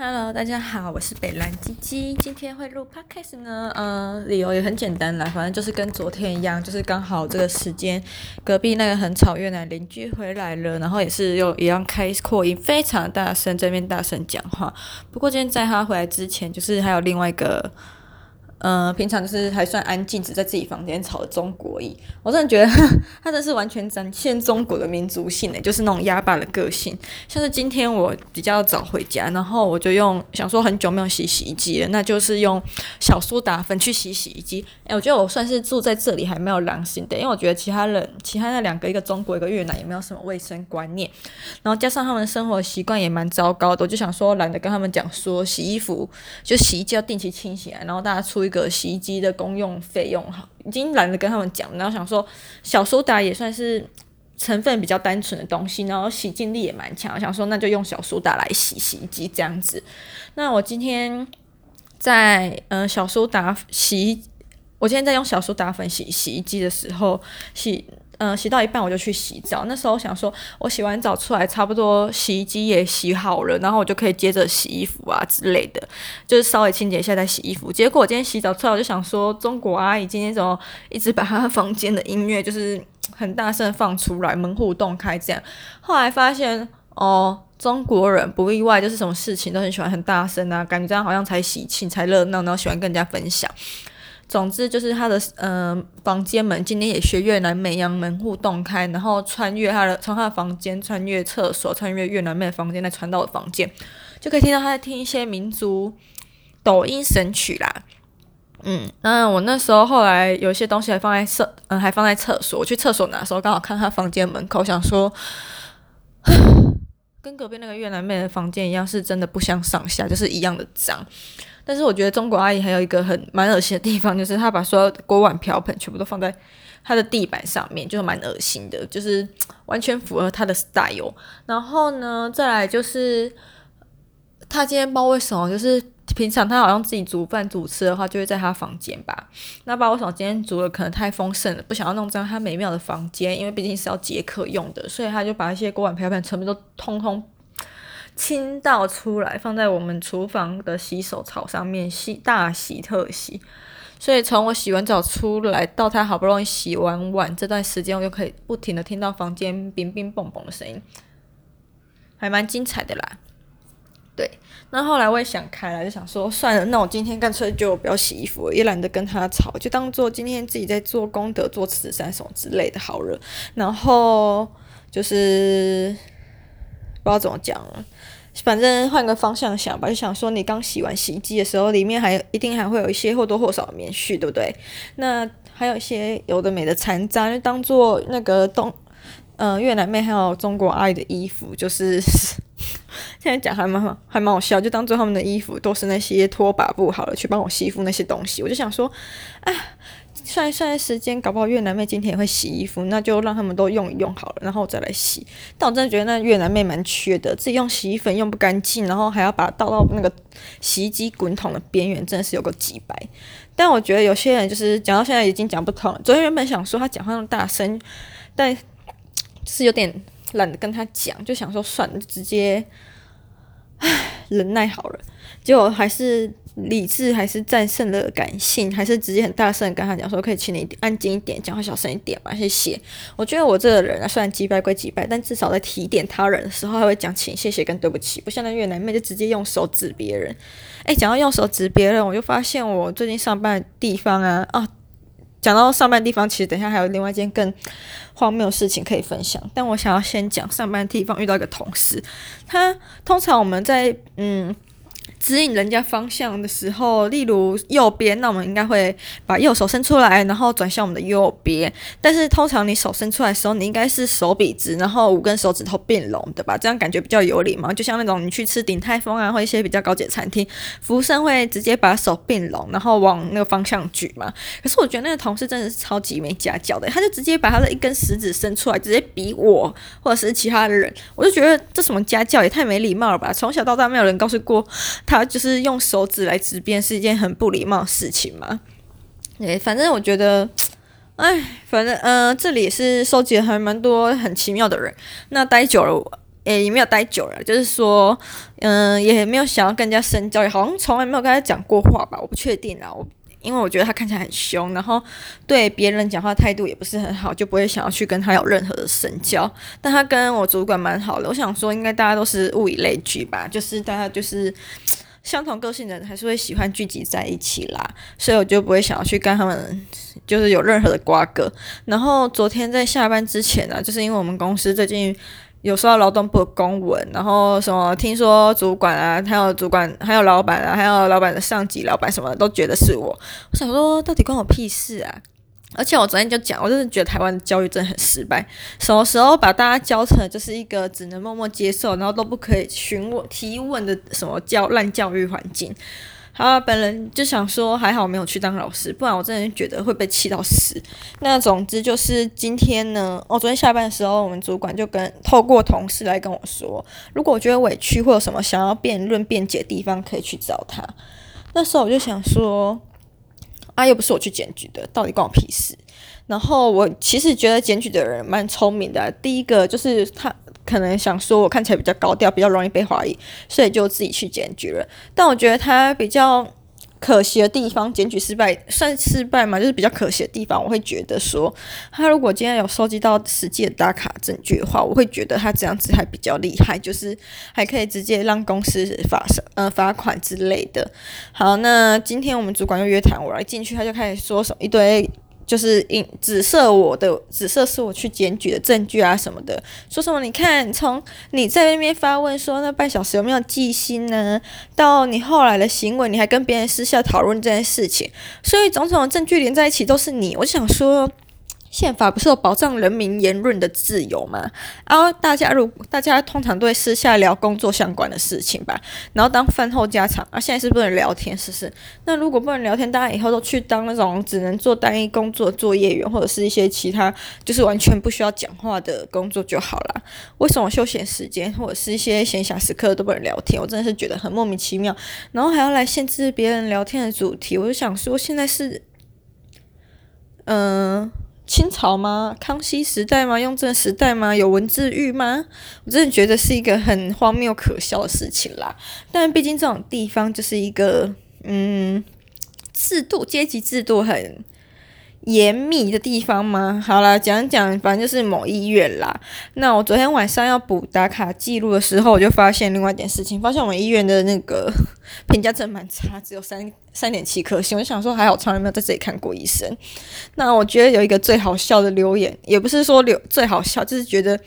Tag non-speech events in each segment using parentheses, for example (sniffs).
Hello，大家好，我是北蓝鸡鸡，今天会录 Podcast 呢，嗯，理由也很简单啦，反正就是跟昨天一样，就是刚好这个时间，隔壁那个很吵越南邻居回来了，然后也是又一样开扩音，非常大声，这边大声讲话。不过今天在他回来之前，就是还有另外一个。嗯、呃，平常就是还算安静，只在自己房间吵中国裔，我真的觉得 (laughs) 他真是完全展现中国的民族性呢，就是那种压霸的个性。像是今天我比较早回家，然后我就用想说很久没有洗洗衣机了，那就是用小苏打粉去洗洗衣机。诶，我觉得我算是住在这里还没有良心的，因为我觉得其他人其他那两个一个中国一个越南也没有什么卫生观念，然后加上他们生活习惯也蛮糟糕的，我就想说懒得跟他们讲说洗衣服就洗衣机要定期清洗，然后大家出。一个洗衣机的公用费用哈，已经懒得跟他们讲，然后想说小苏打也算是成分比较单纯的东西，然后洗净力也蛮强，想说那就用小苏打来洗洗衣机这样子。那我今天在嗯、小苏打洗，我今天在用小苏打粉洗洗衣机的时候洗。嗯，洗到一半我就去洗澡。那时候想说，我洗完澡出来，差不多洗衣机也洗好了，然后我就可以接着洗衣服啊之类的，就是稍微清洁一下再洗衣服。结果我今天洗澡出来，我就想说，中国阿姨今天怎么一直把她 (laughs) 房间的音乐就是很大声放出来，门户洞开这样。后来发现，哦，中国人不意外，就是什么事情都很喜欢很大声啊，感觉这样好像才喜庆才热闹，然后喜欢跟人家分享。总之就是他的嗯、呃、房间门今天也学越南妹一样，门户洞开，然后穿越他的从他的房间穿越厕所，穿越越南妹的房间再传到我房间，就可以听到他在听一些民族抖音神曲啦。嗯，那我那时候后来有一些东西还放在厕嗯还放在厕所，我去厕所拿的时候刚好看他房间门口，想说 (sighs) 跟隔壁那个越南妹的房间一样，是真的不相上下，就是一样的脏。但是我觉得中国阿姨还有一个很蛮恶心的地方，就是她把所有锅碗瓢盆全部都放在她的地板上面，就蛮恶心的，就是完全符合她的 style。然后呢，再来就是她今天不知道为什么，就是平常她好像自己煮饭煮吃的话，就会在她房间吧。那不知道为什么今天煮的可能太丰盛了，不想要弄脏她美妙的房间，因为毕竟是要接客用的，所以她就把一些锅碗瓢盆全部都通通。倾倒出来，放在我们厨房的洗手槽上面洗，大洗特洗。所以从我洗完澡出来到他好不容易洗完碗这段时间，我就可以不停的听到房间冰冰蹦蹦的声音，还蛮精彩的啦。对，那后来我也想开了，就想说算了，那我今天干脆就不要洗衣服，也懒得跟他吵，就当做今天自己在做功德、做慈善什么之类的好了。然后就是。不知道怎么讲了，反正换个方向想吧，就想说你刚洗完洗衣机的时候，里面还一定还会有一些或多或少的棉絮，对不对？那还有一些有的没的残渣，就当做那个东，嗯、越南妹还有中国阿姨的衣服，就是 (laughs) 现在讲还蛮好，还蛮好笑，就当做他们的衣服都是那些拖把布好了，去帮我吸附那些东西。我就想说，啊。算一算时间，搞不好越南妹今天也会洗衣服，那就让他们都用一用好了，然后我再来洗。但我真的觉得那越南妹蛮缺的，自己用洗衣粉用不干净，然后还要把它倒到那个洗衣机滚筒的边缘，真的是有个几百。但我觉得有些人就是讲到现在已经讲不通了。昨天原本想说他讲话那么大声，但是有点懒得跟他讲，就想说算了，就直接唉 (sniffs) 忍耐好了。结果还是。理智还是战胜了感性，还是直接很大声跟他讲说，可以请你安静一点，讲话小声一点嘛，谢谢。我觉得我这个人啊，虽然击败归击败，但至少在提点他人的时候，还会讲请、谢谢跟对不起，不像那越南妹就直接用手指别人。诶，讲到用手指别人，我就发现我最近上班的地方啊啊，讲到上班地方，其实等一下还有另外一件更荒谬的事情可以分享，但我想要先讲上班的地方遇到一个同事，他通常我们在嗯。指引人家方向的时候，例如右边，那我们应该会把右手伸出来，然后转向我们的右边。但是通常你手伸出来的时候，你应该是手笔直，然后五根手指头并拢，对吧？这样感觉比较有礼貌。就像那种你去吃鼎泰丰啊，或一些比较高级的餐厅，服务生会直接把手并拢，然后往那个方向举嘛。可是我觉得那个同事真的是超级没家教的，他就直接把他的一根食指伸出来，直接比我或者是其他的人，我就觉得这什么家教也太没礼貌了吧！从小到大没有人告诉过。他就是用手指来指边是一件很不礼貌的事情嘛？诶，反正我觉得，哎，反正嗯、这里也是收集了还蛮多很奇妙的人。那待久了，诶也没有待久了，就是说，嗯、也没有想要跟人家深交，也好像从来没有跟他讲过话吧，我不确定啊，我因为我觉得他看起来很凶，然后对别人讲话态度也不是很好，就不会想要去跟他有任何的深交。但他跟我主管蛮好的，我想说应该大家都是物以类聚吧，就是大家就是。相同个性的人还是会喜欢聚集在一起啦，所以我就不会想要去跟他们就是有任何的瓜葛。然后昨天在下班之前呢、啊，就是因为我们公司最近有收到劳动部的公文，然后什么听说主管啊，还有主管，还有老板啊，还有老板的上级老板什么的都觉得是我。我想说，到底关我屁事啊？而且我昨天就讲，我真的觉得台湾的教育真的很失败。什么时候把大家教成就是一个只能默默接受，然后都不可以询问提问的什么教烂教育环境？好，本人就想说，还好没有去当老师，不然我真的觉得会被气到死。那总之就是今天呢，我、哦、昨天下班的时候，我们主管就跟透过同事来跟我说，如果我觉得委屈或有什么想要辩论辩解的地方，可以去找他。那时候我就想说。啊，又不是我去检举的，到底关我屁事？然后我其实觉得检举的人蛮聪明的。第一个就是他可能想说我看起来比较高调，比较容易被怀疑，所以就自己去检举了。但我觉得他比较。可惜的地方，检举失败算失败嘛？就是比较可惜的地方，我会觉得说，他如果今天有收集到实际的打卡证据的话，我会觉得他这样子还比较厉害，就是还可以直接让公司罚呃罚款之类的。好，那今天我们主管又约谈我，来进去他就开始说什么一堆。就是引指涉我的，指涉是我去检举的证据啊什么的，说什么？你看，从你在那边发问说那半小时有没有记心呢，到你后来的行为，你还跟别人私下讨论这件事情，所以种种证据连在一起都是你。我想说。宪法不是有保障人民言论的自由吗？然后大家如大家通常都会私下聊工作相关的事情吧，然后当饭后家常。啊，现在是不能聊天，是不是？那如果不能聊天，大家以后都去当那种只能做单一工作作业员，或者是一些其他就是完全不需要讲话的工作就好了。为什么休闲时间或者是一些闲暇时刻都不能聊天？我真的是觉得很莫名其妙。然后还要来限制别人聊天的主题，我就想说，现在是，嗯、清朝吗？康熙时代吗？雍正时代吗？有文字狱吗？我真的觉得是一个很荒谬可笑的事情啦。但毕竟这种地方就是一个，嗯，制度阶级制度很严密的地方吗？好啦，讲讲，反正就是某医院啦。那我昨天晚上要补打卡记录的时候，我就发现另外一点事情，发现我们医院的那个 (laughs) 评价真蛮差，只有三三点七颗星。我就想说，还好从来没有在这里看过医生。那我觉得有一个最好笑的留言，也不是说留最好笑，就是觉得。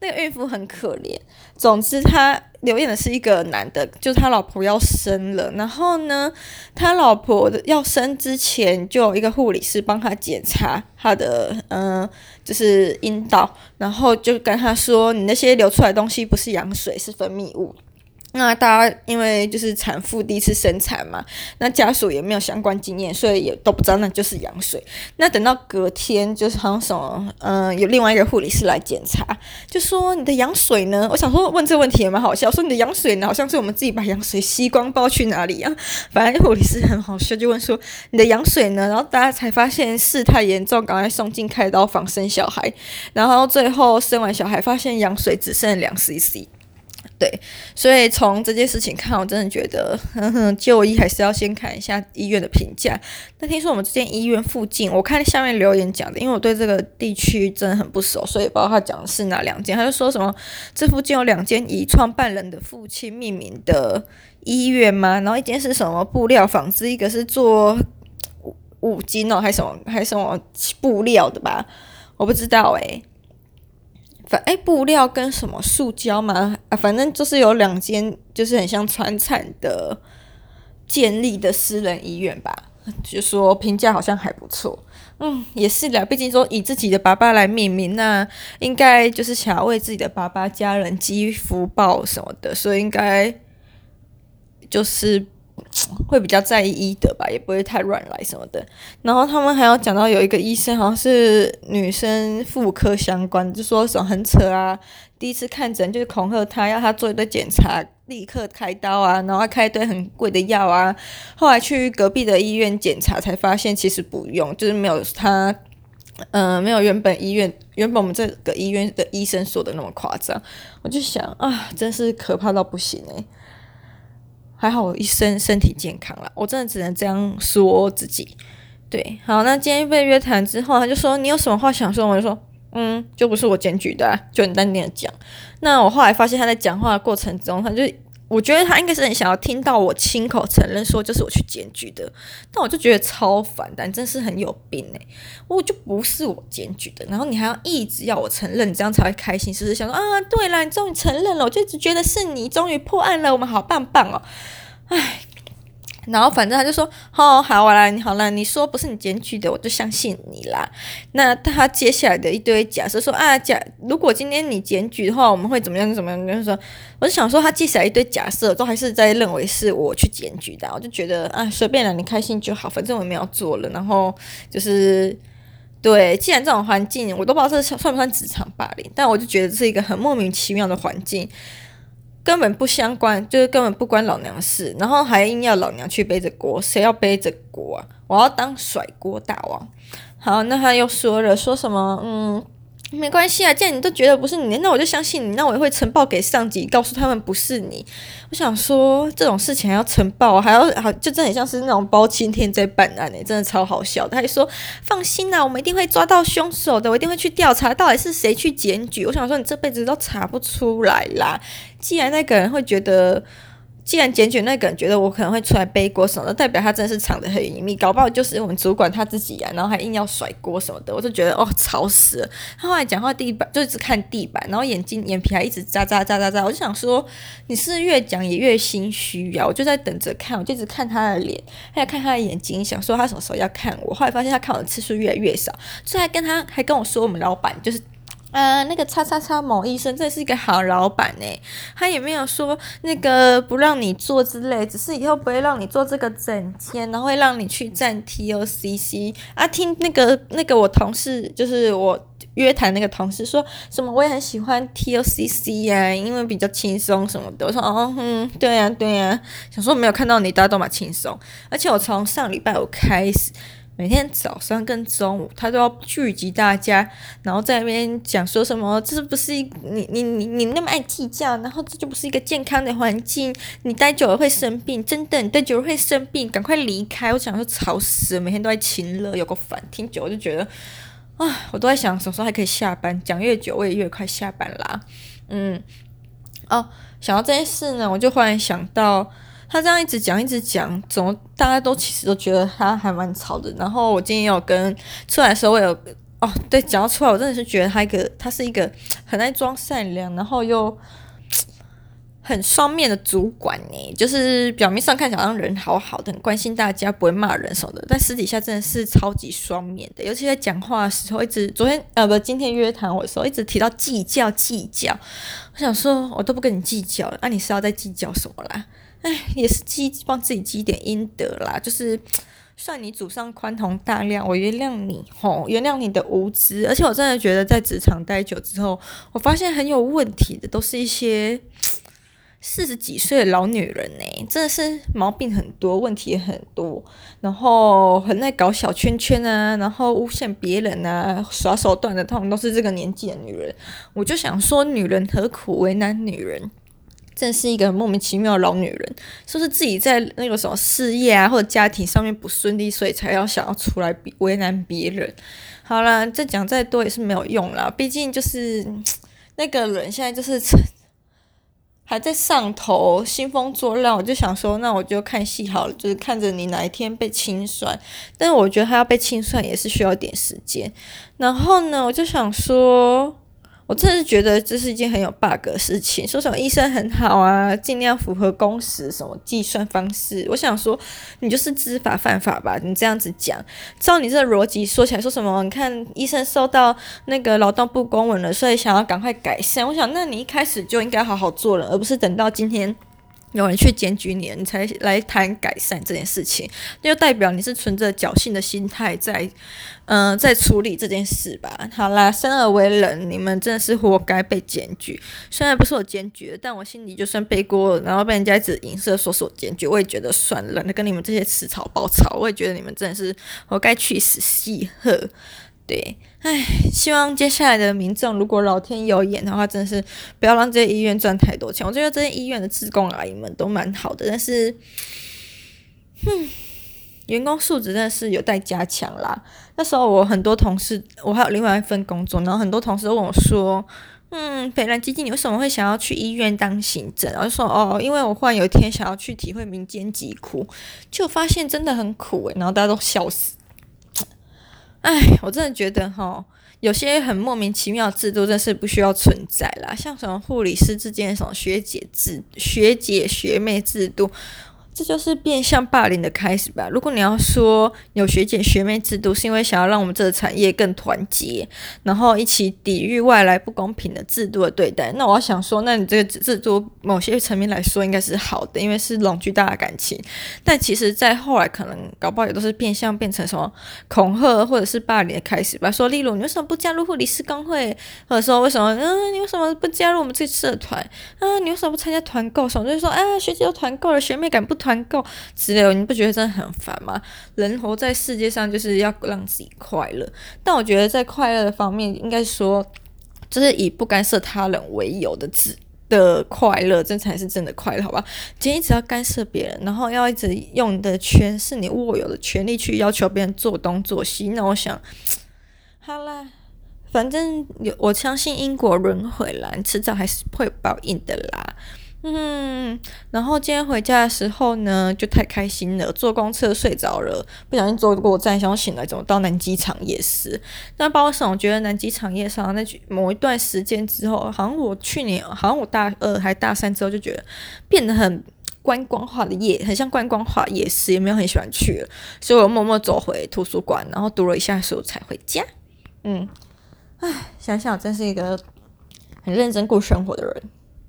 那个孕妇很可怜。总之，他留言的是一个男的，就是他老婆要生了。然后呢，他老婆要生之前，就有一个护理师帮他检查他的，嗯、就是阴道，然后就跟他说：“你那些流出来的东西不是羊水，是分泌物。”那大家因为就是产妇第一次生产嘛，那家属也没有相关经验，所以也都不知道那就是羊水。那等到隔天，就是好像什么，嗯、有另外一个护理师来检查，就说你的羊水呢？(laughs) 我想说问这个问题也蛮好笑，说你的羊水呢，好像是我们自己把羊水吸光，不知道去哪里啊。反正护理师很好笑，就问说你的羊水呢？然后大家才发现事态严重，赶快送进开刀房生小孩。然后最后生完小孩，发现羊水只剩两 CC。对，所以从这件事情看，我真的觉得，呵呵，就医还是要先看一下医院的评价。但听说我们这间医院附近，我看下面留言讲的，因为我对这个地区真的很不熟，所以不知道他讲的是哪两间。他就说什么这附近有两间以创办人的父亲命名的医院吗？然后一间是什么布料纺织，一个是做五五金哦，还是什么还是什么布料的吧？我不知道诶、反哎，布料跟什么塑胶吗？啊，反正就是有两间，就是很像川产的建立的私人医院吧。就说评价好像还不错。嗯，也是的，毕竟说以自己的爸爸来命名，那应该就是想要为自己的爸爸家人积福报什么的，所以应该就是。会比较在意医德吧，也不会太乱来什么的。然后他们还要讲到有一个医生，好像是女生妇科相关，就说什么很扯啊。第一次看诊就是恐吓他，要他做一堆检查，立刻开刀啊，然后开一堆很贵的药啊。后来去隔壁的医院检查，才发现其实不用，就是没有他呃，没有原本医院原本我们这个医院的医生说的那么夸张。我就想啊，真是可怕到不行哎。还好我一生身体健康了，我真的只能这样说自己。对，好，那今天被约谈之后，他就说你有什么话想说？我就说，嗯，就不是我检举的，就很淡定的讲。那我后来发现他在讲话的过程中，他就。我觉得他应该是很想要听到我亲口承认说就是我去检举的，但我就觉得超烦，但真是很有病哎！我就不是我检举的，然后你还要一直要我承认，你这样才会开心，是不是想说啊？对了，你终于承认了，我就一直觉得是你终于破案了，我们好棒棒哦！唉。然后反正他就说，哦，好，我来，你好了，你说不是你检举的，我就相信你啦。那他接下来的一堆假设说啊，假如果今天你检举的话，我们会怎么样？怎么样？就是说，我就想说，他接下来一堆假设，都还是在认为是我去检举的。我就觉得啊，随便了，你开心就好，反正我没有做了。然后就是对，既然这种环境，我都不知道这算不算职场霸凌，但我就觉得是一个很莫名其妙的环境。根本不相关，就是根本不关老娘事，然后还硬要老娘去背着锅，谁要背着锅啊？我要当甩锅大王。好，那他又说了，说什么？嗯。没关系啊，既然你都觉得不是你，那我就相信你，那我也会呈报给上级，告诉他们不是你。我想说这种事情还要呈报，还要好，就真的很像是那种包青天在办案呢，真的超好笑。他还说放心啦，我们一定会抓到凶手的，我一定会去调查到底是谁去检举。我想说你这辈子都查不出来啦，既然那个人会觉得。既然检举那个人觉得我可能会出来背锅什么的，代表他真的是藏得很隐秘，搞不好就是我们主管他自己啊，然后还硬要甩锅什么的，我就觉得哦，吵死了。他后来讲话地板就一直看地板，然后眼睛眼皮还一直眨眨眨眨眨，我就想说你是越讲也越心虚呀，我就在等着看，我就一直看他的脸，还要看他的眼睛，想说他什么时候要看我。后来发现他看我的次数越来越少，所以还跟他还跟我说我们老板就是。啊，那个叉叉叉某医生真是一个好老板呢，他也没有说那个不让你做之类，只是以后不会让你做这个整间，然后会让你去站 TOCC 啊。听那个那个我同事，就是我约谈那个同事说什么，我也很喜欢 TOCC 呀、啊，因为比较轻松什么的。我说哦，嗯，对呀、啊、对呀、啊，想说没有看到你大家都蛮轻松，而且我从上礼拜五开始。每天早上跟中午，他都要聚集大家，然后在那边讲说什么，这不是你你你你那么爱计较，然后这就不是一个健康的环境，你待久了会生病，真的，你待久了会生病，赶快离开！我想说吵死了，每天都在亲热，有个烦，听久我就觉得，啊，我都在想什么时候还可以下班，讲越久我也越快下班啦，嗯，哦，想到这件事呢，我就忽然想到。他这样一直讲一直讲，怎么大家都其实都觉得他还蛮吵的。然后我今天有跟出来的时候，我有哦，对，讲到出来，我真的是觉得他一个，他是一个很爱装善良，然后又很双面的主管呢。就是表面上看起来好像人好好的，很关心大家，不会骂人什么的，但私底下真的是超级双面的。尤其在讲话的时候，一直昨天呃不，今天约谈我的时候，一直提到计较计较。我想说，我都不跟你计较了，那、你是要在计较什么啦？哎，也是积帮自己积点阴德啦，就是算你祖上宽宏大量，我原谅你吼，原谅你的无知。而且我真的觉得，在职场待久之后，我发现很有问题的，都是一些 (tsk) 四十几岁的老女人呢，真的是毛病很多，问题也很多，然后很爱搞小圈圈啊，然后诬陷别人啊，耍手段的，通常都是这个年纪的女人。我就想说，女人何苦为难女人？真是一个莫名其妙的老女人，说是，是自己在那个什么事业啊或者家庭上面不顺利，所以才要想要出来为难别人。好啦，再讲再多也是没有用啦，毕竟就是那个人现在就是还在上头兴风作浪，我就想说，那我就看戏好了，就是看着你哪一天被清算。但是我觉得他要被清算也是需要点时间。然后呢，我就想说。我真的是觉得这是一件很有 bug 的事情。说什么医生很好啊，尽量符合工时，什么计算方式。我想说，你就是知法犯法吧？你这样子讲，照你这逻辑说起来，说什么？你看医生受到那个劳动部公文了，所以想要赶快改善。我想，那你一开始就应该好好做了，而不是等到今天。有人去检举你，你才来谈改善这件事情，那就代表你是存着侥幸的心态在，嗯、在处理这件事吧。好啦，生而为人，你们真的是活该被检举。虽然不是我检举，但我心里就算背锅，然后被人家一直影射说是我检举，我也觉得算了。那跟你们这些吃草包草，我也觉得你们真的是活该去死，戏呵。对，唉，希望接下来的民众，如果老天有眼的话，真的是不要让这些医院赚太多钱。我觉得这些医院的职工阿姨们都蛮好的，但是，哼，员工素质真的是有待加强啦。那时候我很多同事，我还有另外一份工作，然后很多同事都问我说。嗯，北兰基金，你为什么会想要去医院当行政？然后就说哦，因为我忽然有一天想要去体会民间疾苦，就发现真的很苦诶，然后大家都笑死。哎，我真的觉得哈，有些很莫名其妙的制度，真是不需要存在啦。像什么护理师之间什么学姐制、学姐学妹制度。这就是变相霸凌的开始吧。如果你要说有学姐学妹制度，是因为想要让我们这个产业更团结，然后一起抵御外来不公平的制度的对待，那我要想说，那你这个制度某些层面来说应该是好的，因为是凝聚大家感情。但其实，在后来可能搞不好也都是变相变成什么恐吓或者是霸凌的开始吧。说例如你为什么不加入护理师工会，或者说为什么嗯你为什么不加入我们这个社团啊？你为什么不参加团购？什么就是说啊学姐都团购了，学妹敢不团？购之类，你不觉得真的很烦吗？人活在世界上就是要让自己快乐，但我觉得在快乐的方面，应该说就是以不干涉他人为由的自的快乐，这才是真的快乐，好吧？今天一直要干涉别人，然后要一直用你的权势，你握有的权利去要求别人做东做西，那我想，好啦，反正有我相信因果轮回啦，迟早还是会有报应的啦。嗯，然后今天回家的时候呢，就太开心了，坐公车睡着了，不小心坐过站，想醒来怎么到南机场夜市？但不知道为什么，我觉得南机场夜市那某一段时间之后，好像我去年，好像我大二还大三之后，就觉得变得很观光化的夜，很像观光化夜市，也没有很喜欢去了，所以我默默走回图书馆，然后读了一下书才回家。嗯，唉，想想真是一个很认真过生活的人。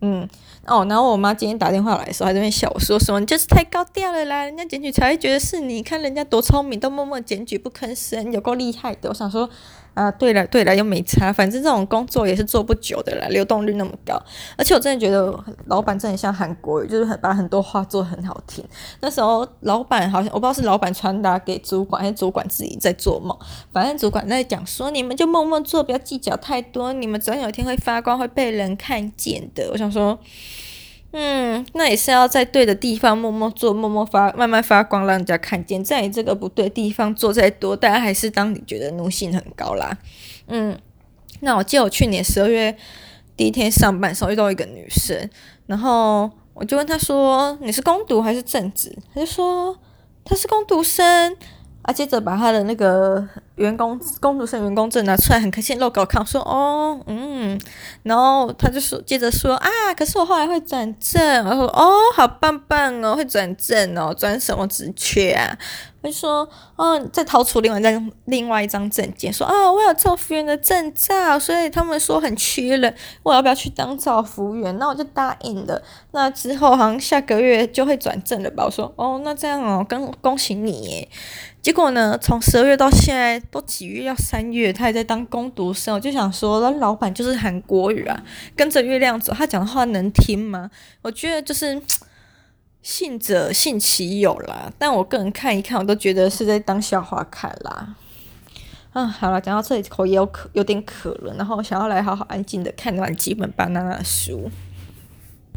嗯。哦，然后我妈今天打电话来的时候，还在那边笑我说什么，你就是太高调了啦，人家检举才会觉得是你，看人家多聪明，都默默检举不吭声，有够厉害的。我想说，啊，对了对了，又没差，反正这种工作也是做不久的啦，流动率那么高，而且我真的觉得老板真的很像韩国语，就是很把很多话做得很好听。那时候老板好像我不知道是老板传达给主管，还是主管自己在做梦，反正主管在讲说，你们就默默做，不要计较太多，你们总有一天会发光，会被人看见的。我想说。嗯，那也是要在对的地方默默做，默默发，慢慢发光，让人家看见。在你这个不对的地方做再多，大家还是当你觉得奴性很高啦。嗯，那我记得我去年十二月第一天上班的时候遇到一个女生，然后我就问她说：“你是工读还是正职？”她就说：“她是工读生。”啊，接着把他的那个。员工工读生员工证拿出来，很开心露给我看，说哦，嗯，然后他就说，接着说啊，可是我后来会转正，然后说哦，好棒棒哦，会转正哦，转什么职缺啊？就说哦，再掏出另外一张另外一张证件，说哦，我有照服员的证照，所以他们说很缺人，我要不要去当照服员？那我就答应了。那之后好像下个月就会转正了吧？我说哦，那这样哦，恭恭喜你耶。结果呢，从十二月到现在都几月要三月，他还在当工读生，我就想说，那老板就是韩国语啊，跟着月亮走，他讲的话能听吗？我觉得就是信者信其有啦，但我个人看一看，我都觉得是在当笑话看啦。嗯，好了，讲到这里口也有渴，有点渴了，然后想要来好好安静的看完几本巴纳纳的书。